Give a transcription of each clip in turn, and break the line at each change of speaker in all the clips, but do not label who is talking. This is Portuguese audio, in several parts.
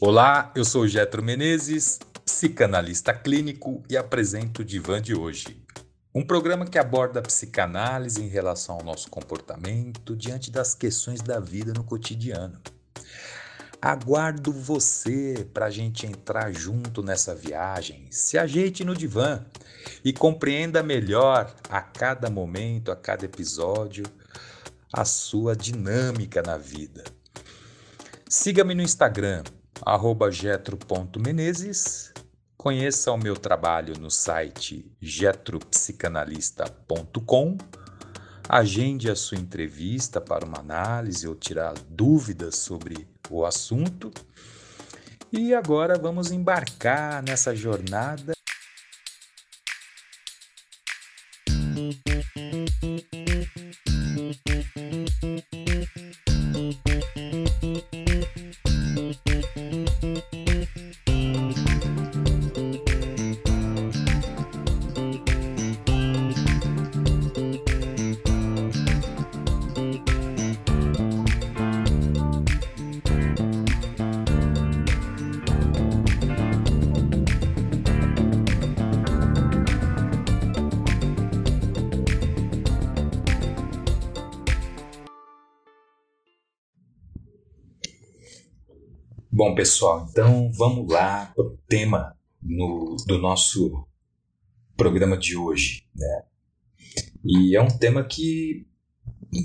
Olá, eu sou Getro Menezes, psicanalista clínico e apresento o Divã de hoje. Um programa que aborda a psicanálise em relação ao nosso comportamento diante das questões da vida no cotidiano. Aguardo você para a gente entrar junto nessa viagem. Se ajeite no divã e compreenda melhor a cada momento, a cada episódio, a sua dinâmica na vida. Siga-me no Instagram, getro.menezes. Conheça o meu trabalho no site getropsicanalista.com. Agende a sua entrevista para uma análise ou tirar dúvidas sobre o assunto. E agora vamos embarcar nessa jornada Bom, pessoal, então vamos lá para o tema no, do nosso programa de hoje. Né? E é um tema que,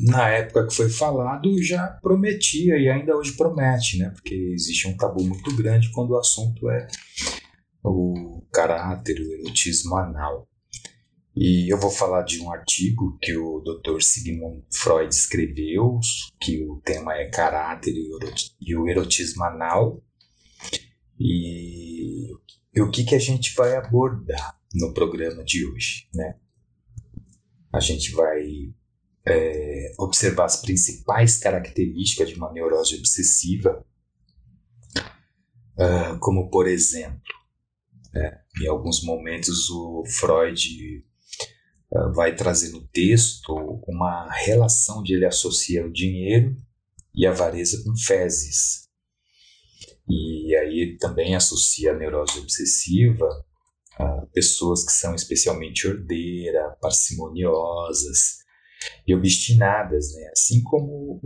na época que foi falado, já prometia e ainda hoje promete, né? porque existe um tabu muito grande quando o assunto é o caráter, o erotismo anal. E eu vou falar de um artigo que o Dr. Sigmund Freud escreveu, que o tema é caráter e o erotismo anal. E, o que, que a gente vai abordar no programa de hoje, né? A gente vai é, observar as principais características de uma neurose obsessiva, uh, como por exemplo, é, em alguns momentos o Freud vai trazer no texto uma relação de ele associa o dinheiro e a avareza com fezes. E aí ele também associa a neurose obsessiva a pessoas que são especialmente ordeiras, parcimoniosas e obstinadas, né? assim como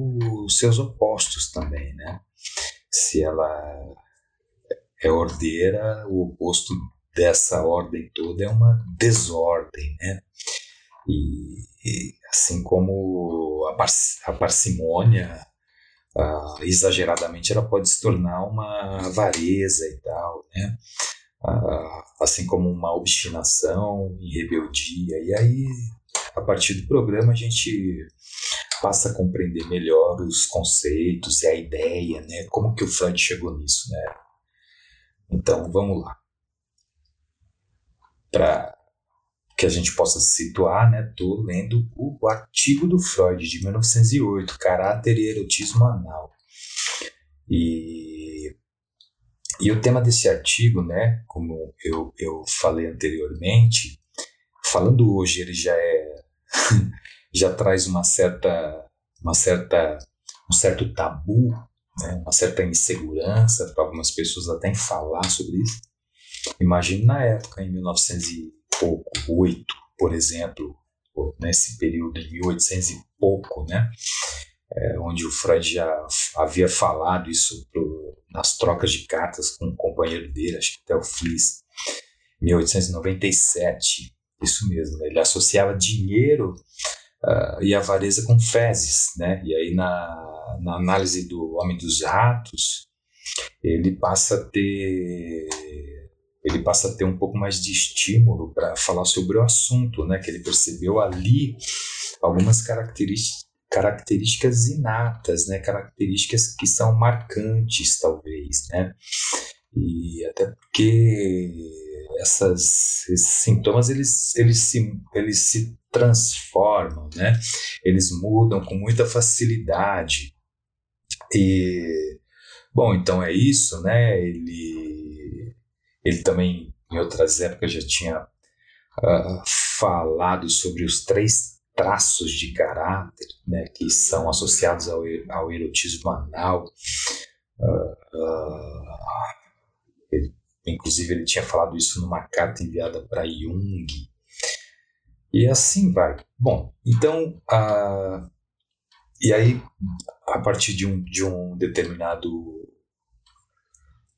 os seus opostos também. Né? Se ela é ordeira, o oposto dessa ordem toda é uma desordem, né? E, e assim como a, par a parcimônia, exageradamente, ela pode se tornar uma avareza e tal, né? Assim como uma obstinação em rebeldia. E aí, a partir do programa, a gente passa a compreender melhor os conceitos e a ideia, né? Como que o Freud chegou nisso, né? Então, vamos lá para que a gente possa situar, né? Tô lendo o artigo do Freud de 1908, Caráter e Erotismo Anal. E, e o tema desse artigo, né, como eu, eu falei anteriormente, falando hoje ele já é já traz uma certa uma certa um certo tabu, né, uma certa insegurança para algumas pessoas até em falar sobre isso. Imagine na época, em 1908, por exemplo, nesse período de 1800 e pouco, né? É, onde o Freud já havia falado isso pro, nas trocas de cartas com um companheiro dele, acho que até o Fliss, 1897, isso mesmo, né? ele associava dinheiro uh, e avareza com fezes, né? E aí na, na análise do Homem dos Ratos, ele passa a ter ele passa a ter um pouco mais de estímulo para falar sobre o assunto, né? Que ele percebeu ali algumas características inatas, né? Características que são marcantes, talvez, né? E até porque essas, esses sintomas eles, eles, se, eles se transformam, né? Eles mudam com muita facilidade. E bom, então é isso, né? Ele ele também, em outras épocas, já tinha uh, falado sobre os três traços de caráter né, que são associados ao, ao erotismo anal. Uh, uh, inclusive ele tinha falado isso numa carta enviada para Jung. E assim vai. Bom, então, a, e aí, a partir de um, de um determinado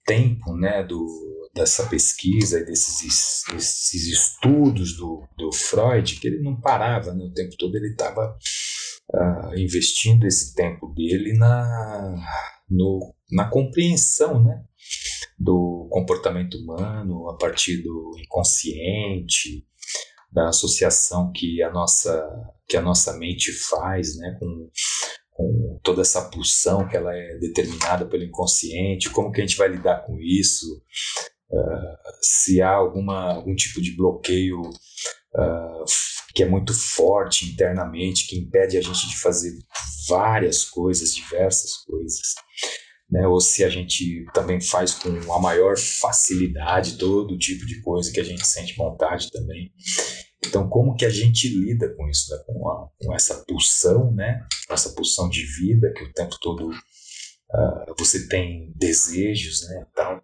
tempo, né, do, dessa pesquisa e desses, desses estudos do, do Freud, que ele não parava, né, o tempo todo ele estava uh, investindo esse tempo dele na, no, na compreensão, né, do comportamento humano a partir do inconsciente, da associação que a nossa que a nossa mente faz, né, com, com toda essa pulsão que ela é determinada pelo inconsciente, como que a gente vai lidar com isso, se há alguma algum tipo de bloqueio uh, que é muito forte internamente, que impede a gente de fazer várias coisas, diversas coisas né? Ou se a gente também faz com a maior facilidade todo tipo de coisa que a gente sente vontade também. Então, como que a gente lida com isso, né? com, a, com essa pulsão, né? Essa pulsão de vida que o tempo todo uh, você tem desejos, né? Tal.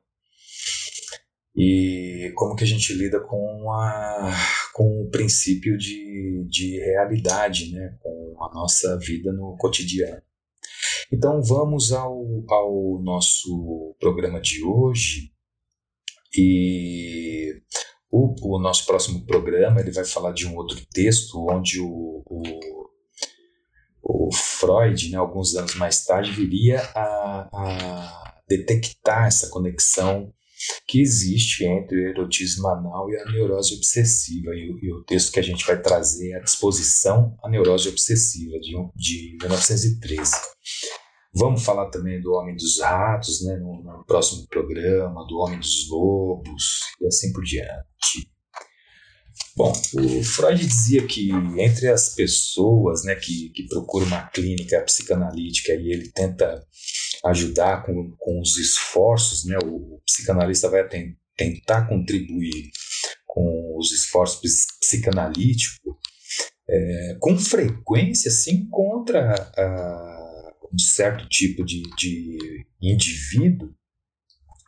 E como que a gente lida com, a, com o princípio de, de realidade, né? Com a nossa vida no cotidiano. Então vamos ao, ao nosso programa de hoje e o, o, nosso próximo programa ele vai falar de um outro texto onde o, o, o Freud, né, alguns anos mais tarde, viria a, a detectar essa conexão que existe entre o erotismo anal e a neurose obsessiva. E o, e o, texto que a gente vai trazer é a disposição à neurose obsessiva, de, de 1913. Vamos falar também do Homem dos Ratos, né, no, no, próximo programa, do Homem dos Lobos e assim por diante. Bom, o Freud dizia que entre as pessoas né, que, que procuram uma clínica psicanalítica e ele tenta ajudar com, com os esforços, né, o, o psicanalista vai ten, tentar contribuir com os esforços psicanalíticos, é, com frequência se encontra a um certo tipo de, de indivíduo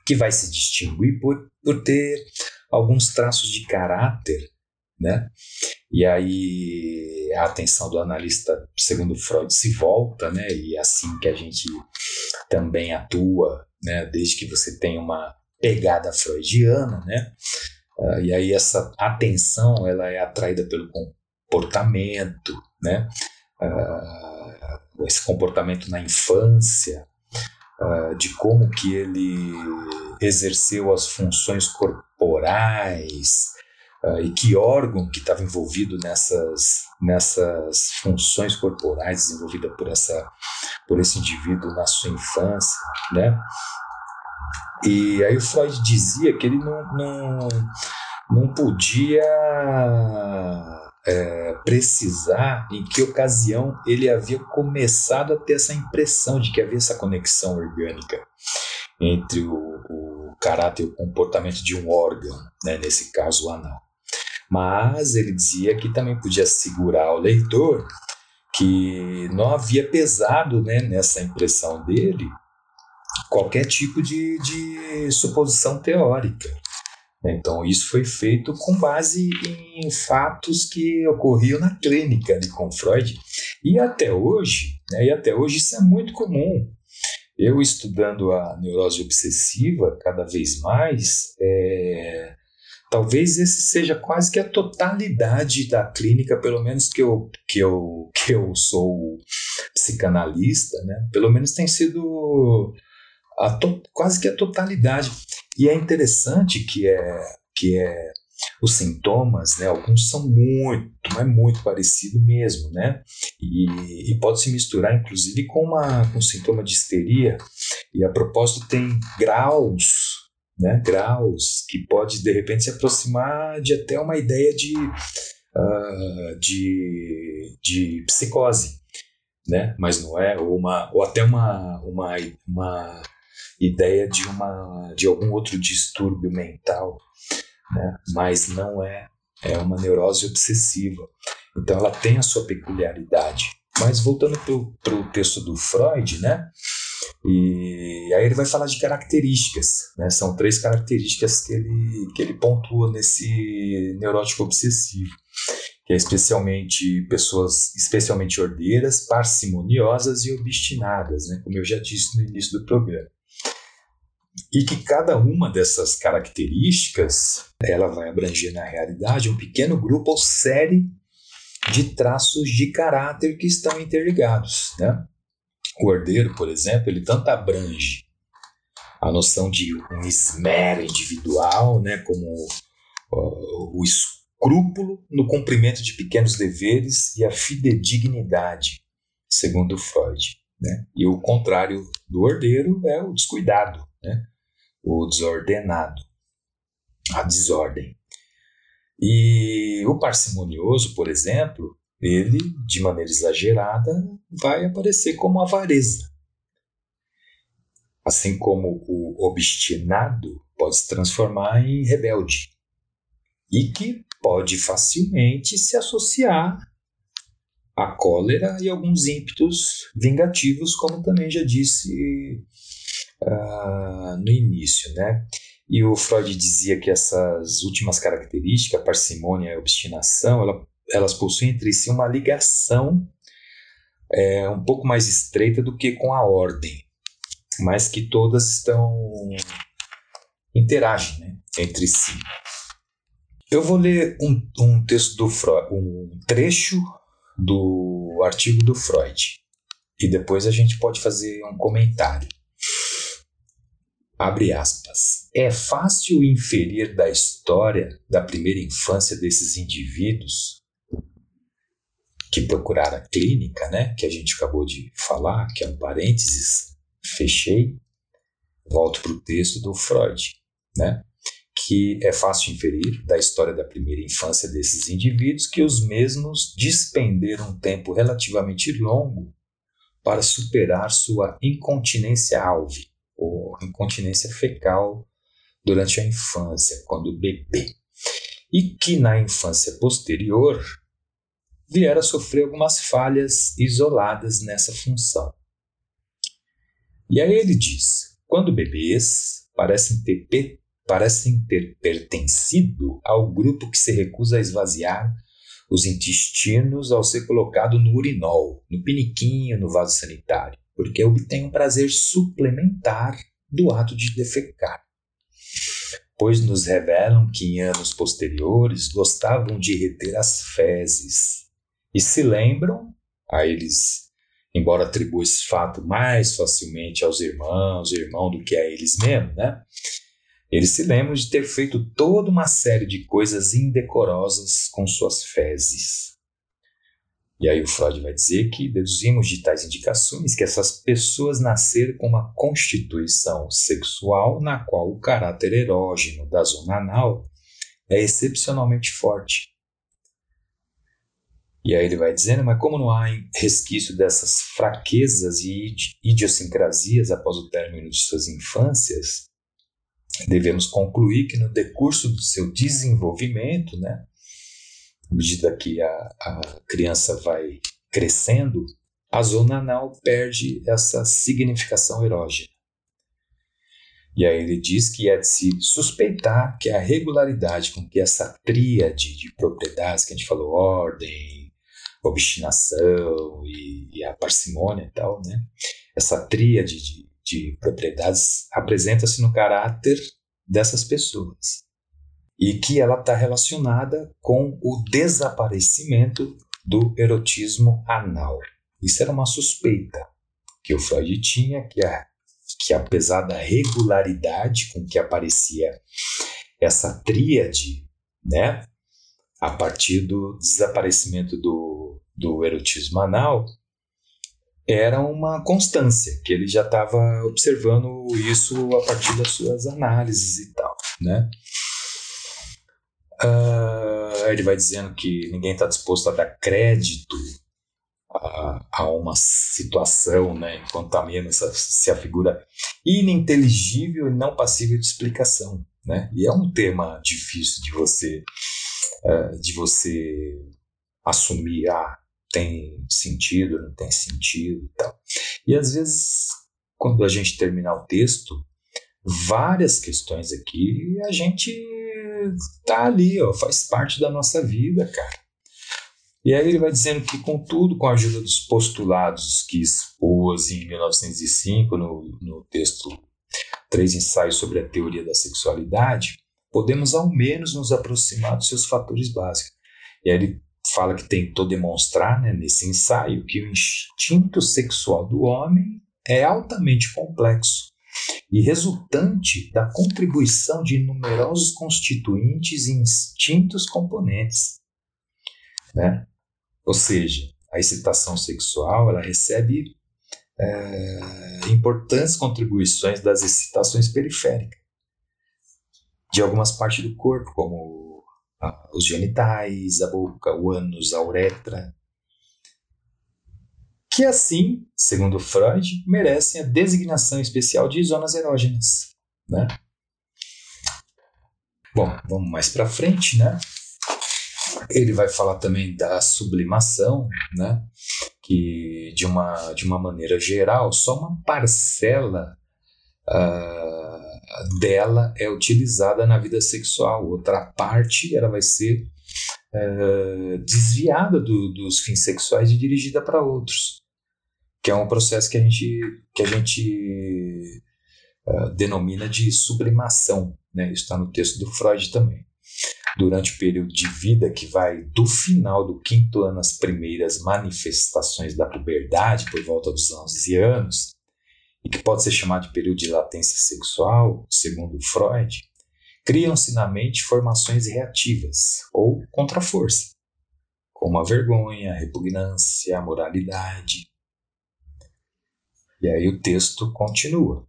que vai se distinguir por, por ter alguns traços de caráter, né? E aí a atenção do analista, segundo Freud, se volta, né? E é assim que a gente também atua, né? Desde que você tem uma pegada freudiana, né? Uh, e aí essa atenção ela é atraída pelo comportamento, né? Uh, esse comportamento na infância, uh, de como que ele exerceu as funções corporais uh, e que órgão que estava envolvido nessas, nessas funções corporais desenvolvidas por, essa, por esse indivíduo na sua infância, né? E aí o Freud dizia que ele não, não, não podia é, precisar em que ocasião ele havia começado a ter essa impressão de que havia essa conexão orgânica entre o, o caráter e o comportamento de um órgão, né, nesse caso o anal. Mas ele dizia que também podia segurar ao leitor que não havia pesado né, nessa impressão dele qualquer tipo de, de suposição teórica. Então, isso foi feito com base em fatos que ocorriam na clínica ali com Freud. E até hoje, né, e até hoje isso é muito comum. Eu estudando a neurose obsessiva cada vez mais, é, talvez esse seja quase que a totalidade da clínica, pelo menos que eu, que eu, que eu sou psicanalista, né? pelo menos tem sido to, quase que a totalidade. E é interessante que é que é os sintomas, né, alguns são muito, é muito parecido mesmo, né? E, e pode se misturar, inclusive, com uma com sintoma de histeria. E a propósito tem graus, né? Graus que pode de repente se aproximar de até uma ideia de uh, de, de psicose, né? Mas não é ou uma ou até uma uma, uma ideia de uma de algum outro distúrbio mental, né? mas não é é uma neurose obsessiva. Então ela tem a sua peculiaridade. Mas voltando para o texto do Freud, né? E aí ele vai falar de características, né? São três características que ele, que ele pontua nesse neurótico obsessivo, que é especialmente pessoas especialmente ordeiras, parcimoniosas e obstinadas, né? Como eu já disse no início do programa. E que cada uma dessas características, ela vai abranger na realidade um pequeno grupo ou série de traços de caráter que estão interligados, né? O ordeiro, por exemplo, ele tanto abrange a noção de um esmero individual, né, como uh, o escrúpulo no cumprimento de pequenos deveres e a fidedignidade, segundo Freud. Né? E o contrário do ordeiro é o descuidado, né? o desordenado, a desordem. E o parcimonioso, por exemplo, ele, de maneira exagerada, vai aparecer como avareza. Assim como o obstinado pode se transformar em rebelde e que pode facilmente se associar à cólera e alguns ímpetos vingativos, como também já disse uh, no início, né? E o Freud dizia que essas últimas características, parcimônia e obstinação, ela elas possuem entre si uma ligação é, um pouco mais estreita do que com a ordem, mas que todas estão interagem né, entre si. Eu vou ler um, um texto do Freud, um trecho do artigo do Freud e depois a gente pode fazer um comentário. Abre aspas. É fácil inferir da história da primeira infância desses indivíduos que procurar a clínica, né, que a gente acabou de falar, que é um parênteses, fechei, volto para o texto do Freud, né, que é fácil inferir da história da primeira infância desses indivíduos que os mesmos despenderam um tempo relativamente longo para superar sua incontinência alve, ou incontinência fecal, durante a infância, quando bebê, e que na infância posterior vier a sofrer algumas falhas isoladas nessa função. E aí ele diz: quando bebês parecem ter, parecem ter pertencido ao grupo que se recusa a esvaziar os intestinos ao ser colocado no urinol, no piniquinho, no vaso sanitário, porque obtém um prazer suplementar do ato de defecar. Pois nos revelam que em anos posteriores gostavam de reter as fezes, e se lembram, a eles, embora atribuam esse fato mais facilmente aos irmãos, irmão do que a eles mesmos, né? Eles se lembram de ter feito toda uma série de coisas indecorosas com suas fezes. E aí o Freud vai dizer que deduzimos de tais indicações que essas pessoas nasceram com uma constituição sexual na qual o caráter erógeno da zona anal é excepcionalmente forte e aí ele vai dizendo, mas como não há resquício dessas fraquezas e idiosincrasias após o término de suas infâncias, devemos concluir que no decurso do seu desenvolvimento, né, à medida que a, a criança vai crescendo, a zona anal perde essa significação erógena. E aí ele diz que é de se suspeitar que a regularidade com que essa tríade de propriedades que a gente falou, ordem, obstinação e, e a parcimônia e tal, né? Essa tríade de, de propriedades apresenta-se no caráter dessas pessoas e que ela está relacionada com o desaparecimento do erotismo anal. Isso era uma suspeita que o Freud tinha, que, a, que apesar da regularidade com que aparecia essa tríade, né, a partir do desaparecimento do, do erotismo anal, era uma constância, que ele já estava observando isso a partir das suas análises e tal, né? Uh, ele vai dizendo que ninguém está disposto a dar crédito a, a, uma situação, né, enquanto a menos se afigura ininteligível e não passível de explicação, né? E é um tema difícil de você uh, de você assumir, ah, tem sentido, não tem sentido e tal. E às vezes quando a gente terminar o texto, várias questões aqui a gente tá ali, ó, faz parte da nossa vida, cara. E aí ele vai dizendo que, contudo, com a ajuda dos postulados que expôs em 1905 no, no texto Três Ensaios sobre a Teoria da Sexualidade, podemos ao menos nos aproximar dos seus fatores básicos. E aí ele fala que tentou demonstrar né, nesse ensaio que o instinto sexual do homem é altamente complexo e resultante da contribuição de numerosos constituintes e instintos componentes. Né? Ou seja, a excitação sexual ela recebe é, importantes contribuições das excitações periféricas de algumas partes do corpo, como os genitais, a boca, o ânus, a uretra, que assim, segundo Freud, merecem a designação especial de zonas erógenas, né? Bom, vamos mais para frente, né? Ele vai falar também da sublimação, né? que de uma, de uma maneira geral, só uma parcela uh, dela é utilizada na vida sexual, outra parte ela vai ser uh, desviada do, dos fins sexuais e dirigida para outros, que é um processo que a gente, que a gente uh, denomina de sublimação, né? isso está no texto do Freud também. Durante o período de vida que vai do final do quinto ano às primeiras manifestações da puberdade, por volta dos 11 anos, e que pode ser chamado de período de latência sexual, segundo Freud, criam-se na mente formações reativas ou contra-força, como a vergonha, a repugnância, a moralidade. E aí o texto continua,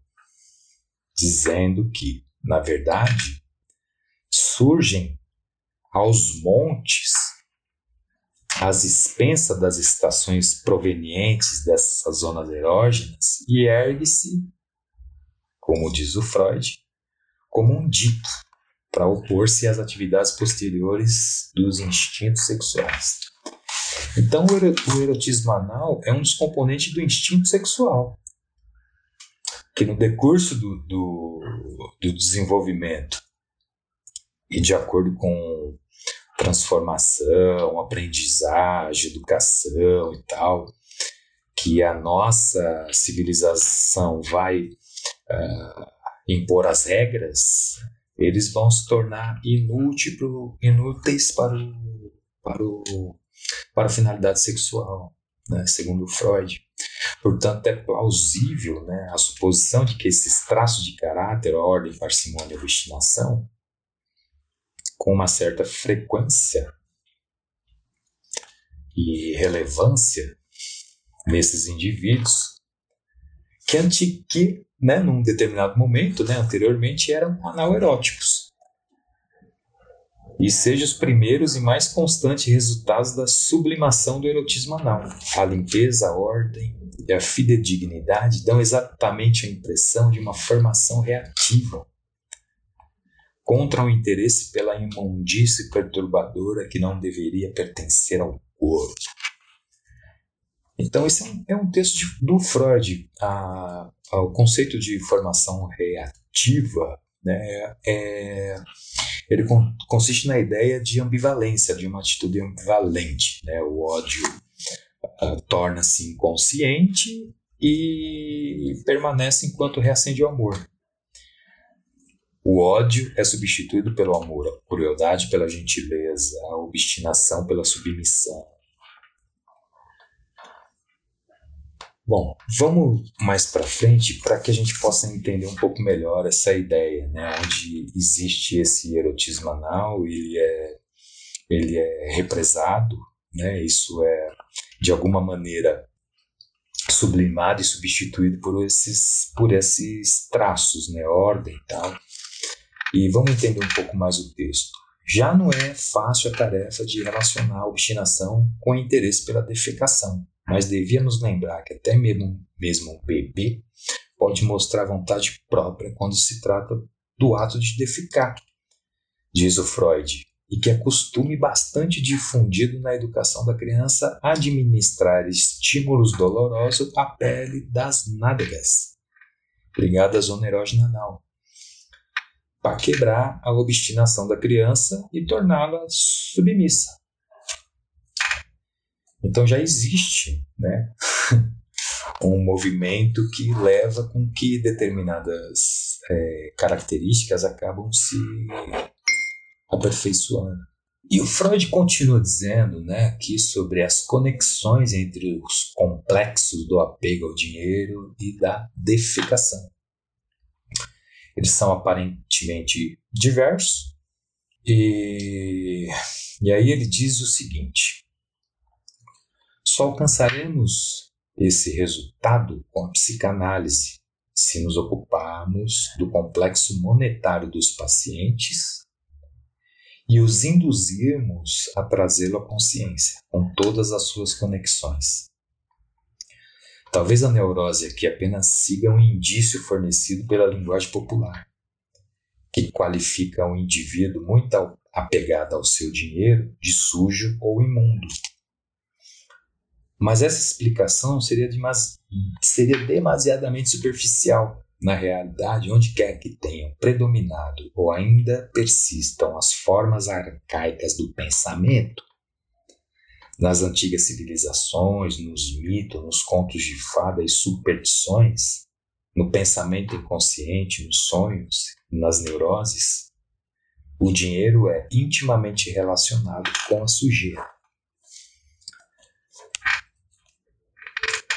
dizendo que, na verdade, surgem aos montes, às expensas das estações provenientes dessas zonas erógenas, e ergue-se, como diz o Freud, como um dito para opor-se às atividades posteriores dos instintos sexuais. Então, o erotismo anal é um dos componentes do instinto sexual, que no decurso do, do, do desenvolvimento e de acordo com transformação, aprendizagem, educação e tal, que a nossa civilização vai uh, impor as regras, eles vão se tornar inútil pro, inúteis para, o, para, o, para a finalidade sexual, né, segundo Freud. Portanto, é plausível né, a suposição de que esses traços de caráter, ordem, parcimônia e obstinação com uma certa frequência e relevância nesses indivíduos que, que né, num determinado momento, né, anteriormente, eram anaeróticos. E sejam os primeiros e mais constantes resultados da sublimação do erotismo anal. A limpeza, a ordem e a fidedignidade dão exatamente a impressão de uma formação reativa contra o interesse pela imundície perturbadora que não deveria pertencer ao corpo. Então, esse é um, é um texto de, do Freud. A, a, o conceito de formação reativa né, é, ele con, consiste na ideia de ambivalência, de uma atitude ambivalente. Né? O ódio uh, torna-se inconsciente e permanece enquanto reacende o amor. O ódio é substituído pelo amor, a crueldade pela gentileza, a obstinação pela submissão. Bom, vamos mais para frente para que a gente possa entender um pouco melhor essa ideia, né, onde existe esse erotismo anal, ele é, ele é represado, né, isso é de alguma maneira sublimado e substituído por esses, por esses traços, né, ordem e tal. E vamos entender um pouco mais o texto. Já não é fácil a tarefa de relacionar a obstinação com o interesse pela defecação, mas devíamos lembrar que até mesmo, mesmo um bebê pode mostrar vontade própria quando se trata do ato de defecar, diz o Freud, e que é costume bastante difundido na educação da criança administrar estímulos dolorosos à pele das nádegas ligada à zona erógena anal, para quebrar a obstinação da criança e torná-la submissa. Então já existe né, um movimento que leva com que determinadas é, características acabam se aperfeiçoando. E o Freud continua dizendo né, aqui sobre as conexões entre os complexos do apego ao dinheiro e da defecação. Eles são aparentemente diversos, e, e aí ele diz o seguinte: só alcançaremos esse resultado com a psicanálise se nos ocuparmos do complexo monetário dos pacientes e os induzirmos a trazê-lo à consciência, com todas as suas conexões. Talvez a neurose aqui apenas siga um indício fornecido pela linguagem popular, que qualifica um indivíduo muito apegado ao seu dinheiro de sujo ou imundo. Mas essa explicação seria, seria demasiadamente superficial na realidade, onde quer que tenham predominado ou ainda persistam as formas arcaicas do pensamento, nas antigas civilizações, nos mitos, nos contos de fada e superstições, no pensamento inconsciente, nos sonhos, nas neuroses, o dinheiro é intimamente relacionado com a sujeira.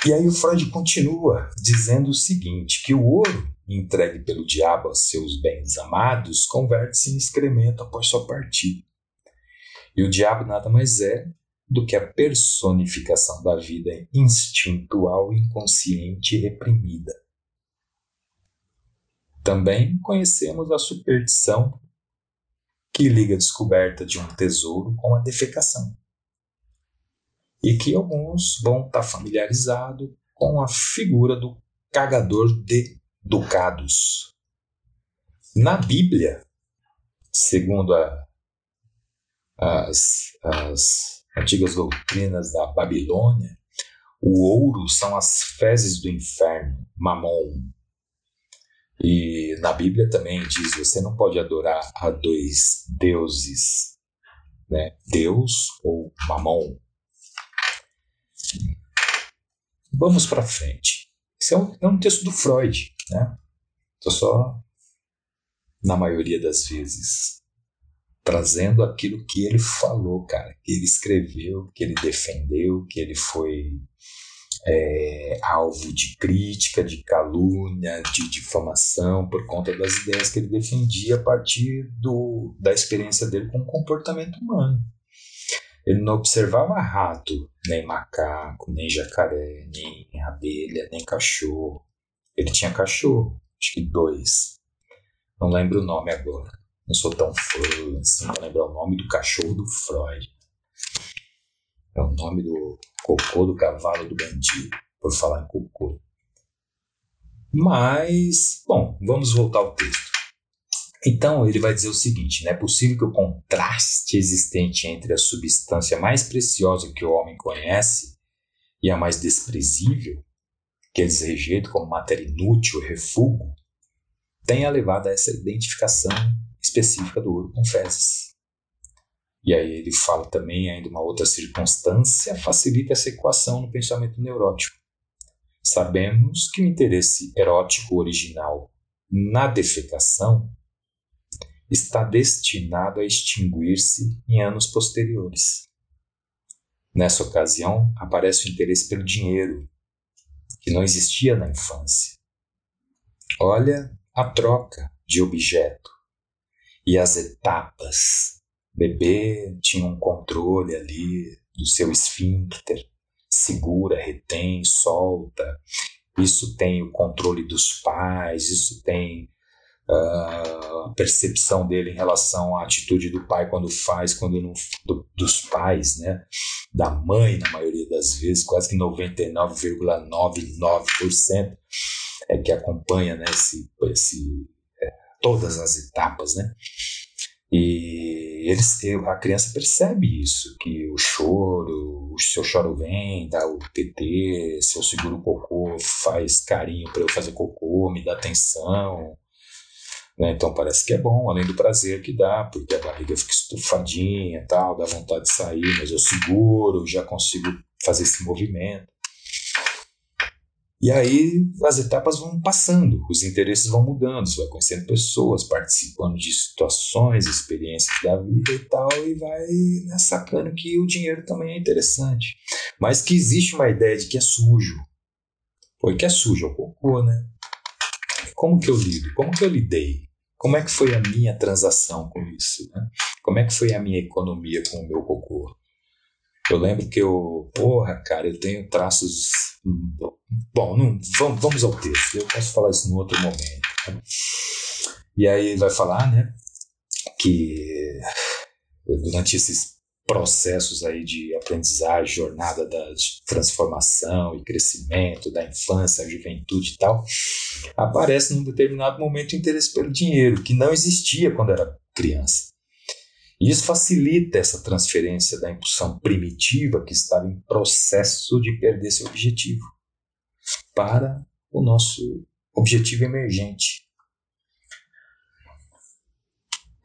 E aí o Freud continua dizendo o seguinte, que o ouro entregue pelo diabo a seus bens amados converte-se em excremento após sua partida. E o diabo nada mais é do que a personificação da vida instintual, inconsciente e reprimida. Também conhecemos a superstição que liga a descoberta de um tesouro com a defecação e que alguns vão estar familiarizados com a figura do cagador de ducados. Na Bíblia, segundo a, as, as antigas doutrinas da Babilônia, o ouro são as fezes do inferno, mamon. E na Bíblia também diz: você não pode adorar a dois deuses, né? Deus ou mamon. Vamos para frente. Esse é um, é um texto do Freud, né? Estou só, na maioria das vezes, trazendo aquilo que ele falou, cara, que ele escreveu, que ele defendeu, que ele foi é, alvo de crítica, de calúnia, de difamação por conta das ideias que ele defendia a partir do, da experiência dele com o comportamento humano. Ele não observava rato, nem macaco, nem jacaré, nem abelha, nem cachorro. Ele tinha cachorro, acho que dois. Não lembro o nome agora. Não sou tão fã assim, não lembro o nome do cachorro do Freud. É o nome do cocô do cavalo do bandido, por falar em cocô. Mas, bom, vamos voltar ao texto. Então, ele vai dizer o seguinte: não é possível que o contraste existente entre a substância mais preciosa que o homem conhece e a mais desprezível, que eles rejeitam como matéria inútil refúgio, tenha levado a essa identificação específica do ouro com fezes. E aí ele fala também ainda uma outra circunstância facilita essa equação no pensamento neurótico. Sabemos que o interesse erótico original na defecação está destinado a extinguir-se em anos posteriores. Nessa ocasião, aparece o interesse pelo dinheiro, que não existia na infância. Olha a troca de objeto e as etapas. O bebê tinha um controle ali do seu esfíncter, segura, retém, solta. Isso tem o controle dos pais, isso tem a percepção dele em relação à atitude do pai quando faz, quando não, do, dos pais, né? Da mãe, na maioria das vezes, quase que 99,99% é que acompanha, né? Esse, esse, todas as etapas, né? E eles, a criança percebe isso, que o choro, se eu choro vem, dá o TT, se eu seguro o cocô, faz carinho para eu fazer cocô, me dá atenção. Né? Então parece que é bom, além do prazer que dá, porque a barriga fica estufadinha tal, dá vontade de sair, mas eu seguro, já consigo fazer esse movimento. E aí as etapas vão passando, os interesses vão mudando, você vai conhecendo pessoas, participando de situações, experiências da vida e tal, e vai né, sacando que o dinheiro também é interessante. Mas que existe uma ideia de que é sujo. Pô, que é sujo é o cocô, né? Como que eu lido? Como que eu lidei? Como é que foi a minha transação com isso? Né? Como é que foi a minha economia com o meu cocô? Eu lembro que eu, porra, cara, eu tenho traços Bom, não, vamos, vamos ao texto. Eu posso falar isso em outro momento. Né? E aí ele vai falar, né, que durante esses processos aí de aprendizagem, jornada da transformação e crescimento da infância, juventude e tal, aparece num determinado momento o interesse pelo dinheiro, que não existia quando era criança. E isso facilita essa transferência da impulsão primitiva que estava em processo de perder seu objetivo para o nosso objetivo emergente.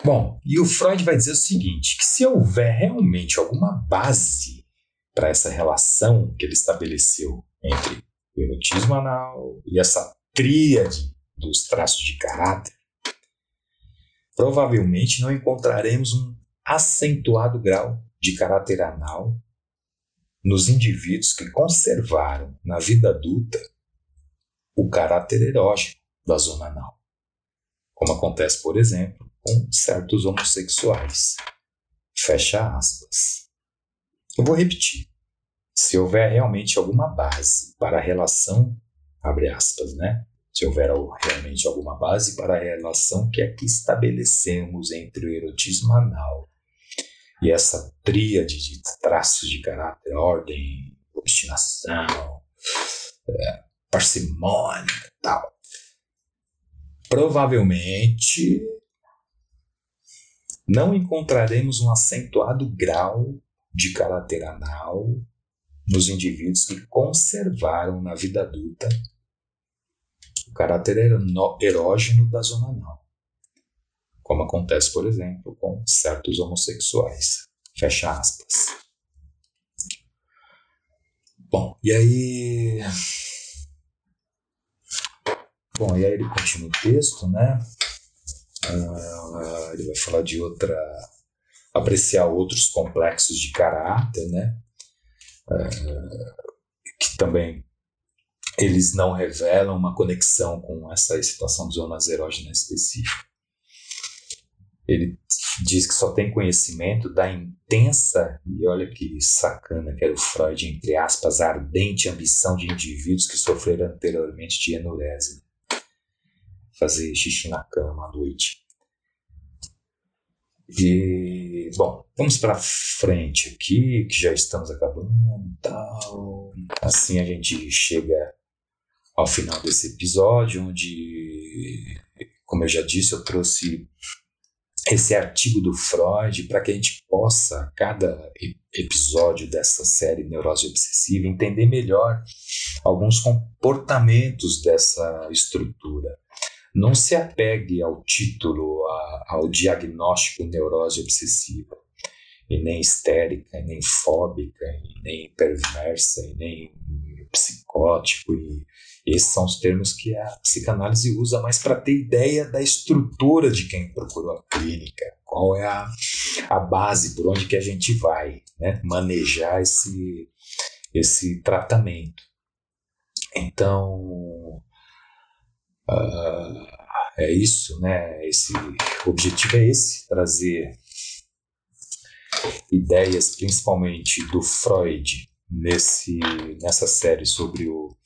Bom, e o Freud vai dizer o seguinte: que se houver realmente alguma base para essa relação que ele estabeleceu entre o erotismo anal e essa tríade dos traços de caráter, provavelmente não encontraremos um acentuado grau de caráter anal nos indivíduos que conservaram na vida adulta o caráter erógeno da zona anal, como acontece, por exemplo, com certos homossexuais. Fecha aspas. Eu vou repetir. Se houver realmente alguma base para a relação, abre aspas, né? se houver realmente alguma base para a relação que aqui estabelecemos entre o erotismo anal e essa tríade de traços de caráter, ordem, obstinação, é, parcimônia e tal. Provavelmente não encontraremos um acentuado grau de caráter anal nos indivíduos que conservaram na vida adulta o caráter erógeno da zona anal como acontece, por exemplo, com certos homossexuais. Fecha aspas. Bom, e aí. Bom, e aí ele continua o texto, né? Uh, ele vai falar de outra. apreciar outros complexos de caráter, né? Uh, que também eles não revelam uma conexão com essa situação de zonas erógenas específica. Ele diz que só tem conhecimento da intensa, e olha que sacana que era o Freud, entre aspas, ardente ambição de indivíduos que sofreram anteriormente de enurese. Fazer xixi na cama à noite. E, bom, vamos para frente aqui, que já estamos acabando tal. Assim a gente chega ao final desse episódio, onde, como eu já disse, eu trouxe esse artigo do Freud para que a gente possa, cada episódio dessa série Neurose Obsessiva, entender melhor alguns comportamentos dessa estrutura. Não se apegue ao título, a, ao diagnóstico neurose obsessiva, e nem histérica, e nem fóbica, e nem perversa, e nem psicótico, e esses são os termos que a psicanálise usa mais para ter ideia da estrutura de quem procurou a clínica, qual é a, a base, por onde que a gente vai né, manejar esse, esse tratamento. Então, uh, é isso, né? Esse o objetivo é esse, trazer ideias, principalmente do Freud, nesse, nessa série sobre o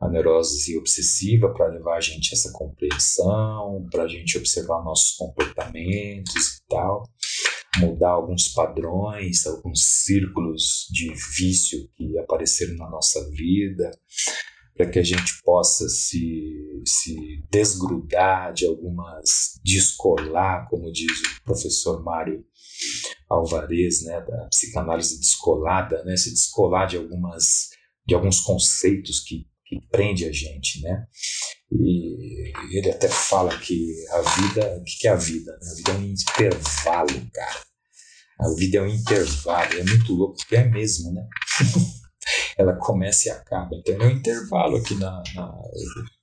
a neurose obsessiva para levar a gente a essa compreensão, para a gente observar nossos comportamentos e tal, mudar alguns padrões, alguns círculos de vício que apareceram na nossa vida, para que a gente possa se, se desgrudar de algumas, descolar, como diz o professor Mário Alvarez, né, da psicanálise descolada, né, se descolar de algumas de alguns conceitos que, que prende a gente, né? E ele até fala que a vida, o que é a vida? A vida é um intervalo, cara. A vida é um intervalo, é muito louco, porque é mesmo, né? Ela começa e acaba. Então é um intervalo aqui na, na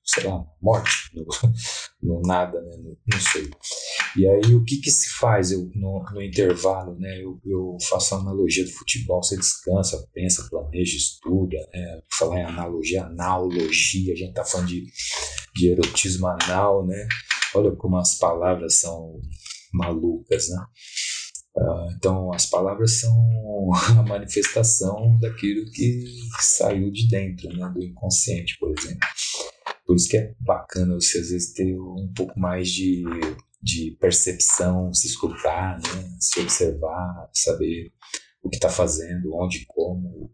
sei lá, morte, no, no nada, né? No, não sei. E aí o que que se faz eu, no, no intervalo, né? Eu, eu faço a analogia do futebol, você descansa, pensa, planeja, estuda, né? Falar em analogia, analogia, a gente tá falando de, de erotismo anal, né? Olha como as palavras são malucas, né? Uh, então, as palavras são a manifestação daquilo que saiu de dentro, né, do inconsciente, por exemplo. Por isso que é bacana você às vezes ter um pouco mais de, de percepção, se escutar, né? se observar, saber o que está fazendo, onde, como,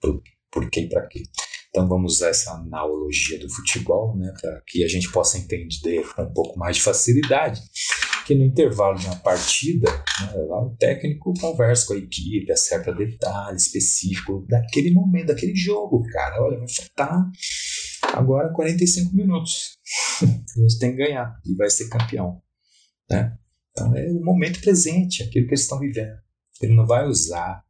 por, por que e para quê. Então vamos usar essa analogia do futebol, né, para que a gente possa entender com um pouco mais de facilidade que no intervalo de uma partida, né, lá o técnico conversa com a equipe, acerta detalhes específicos daquele momento, daquele jogo, cara. Olha, vai faltar Agora 45 minutos. a gente tem que ganhar e vai ser campeão. Né? Então é o momento presente, aquilo que eles estão vivendo. Ele não vai usar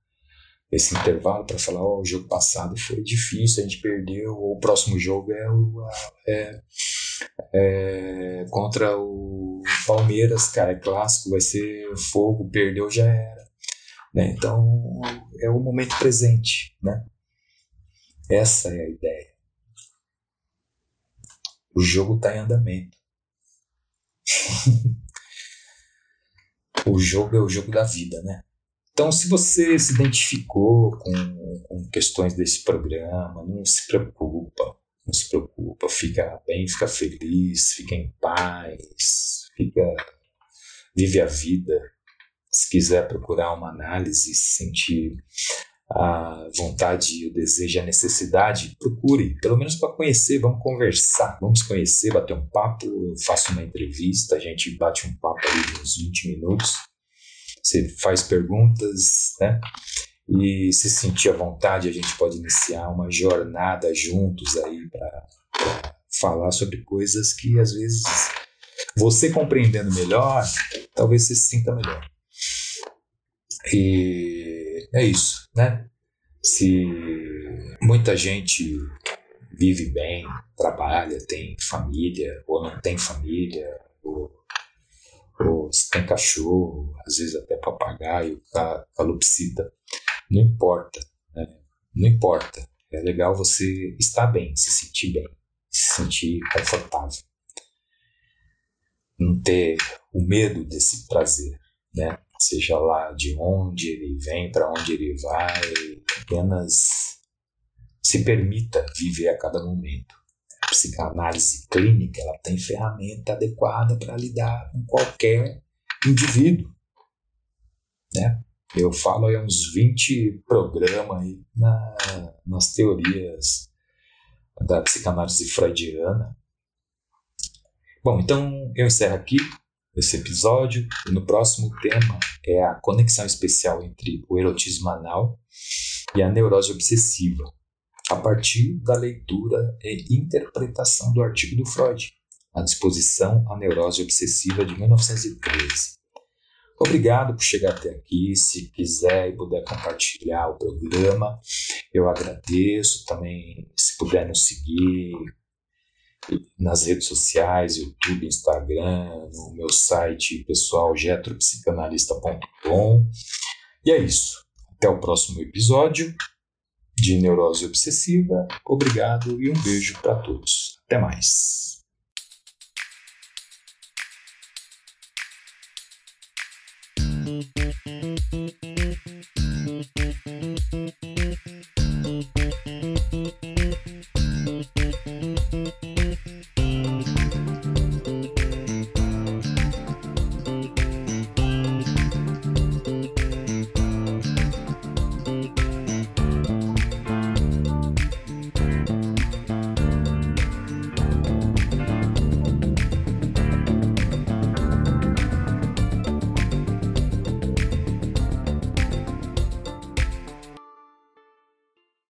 esse intervalo para falar: oh, o jogo passado foi difícil, a gente perdeu, ou o próximo jogo é, o, é, é contra o Palmeiras, cara, é clássico, vai ser fogo, perdeu, já era. Né? Então é o momento presente. Né? Essa é a ideia. O jogo está em andamento. o jogo é o jogo da vida, né? Então, se você se identificou com, com, questões desse programa, não se preocupa, não se preocupa, fica bem, fica feliz, fica em paz, fica vive a vida. Se quiser procurar uma análise, sentir a vontade, o desejo, a necessidade, procure, pelo menos para conhecer, vamos conversar, vamos conhecer, bater um papo, eu faço uma entrevista, a gente bate um papo ali uns 20 minutos, você faz perguntas, né? E se sentir à vontade, a gente pode iniciar uma jornada juntos aí para falar sobre coisas que às vezes você compreendendo melhor, talvez você se sinta melhor. E é isso, né? Se muita gente vive bem, trabalha, tem família, ou não tem família, ou, ou tem cachorro, às vezes até papagaio, calopsita, não importa, né? não importa. É legal você estar bem, se sentir bem, se sentir confortável. Não ter o medo desse prazer, né? seja lá de onde ele vem, para onde ele vai, apenas se permita viver a cada momento. A psicanálise clínica ela tem ferramenta adequada para lidar com qualquer indivíduo. Né? Eu falo aí uns 20 programas aí na, nas teorias da psicanálise freudiana. Bom, então eu encerro aqui esse episódio. E no próximo tema é a conexão especial entre o erotismo anal e a neurose obsessiva, a partir da leitura e interpretação do artigo do Freud, A Disposição à Neurose Obsessiva de 1913. Obrigado por chegar até aqui. Se quiser e puder compartilhar o programa, eu agradeço. Também, se puder nos seguir, nas redes sociais, YouTube, Instagram, no meu site pessoal getropsicanalista.com. E é isso. Até o próximo episódio de Neurose Obsessiva. Obrigado e um beijo para todos. Até mais.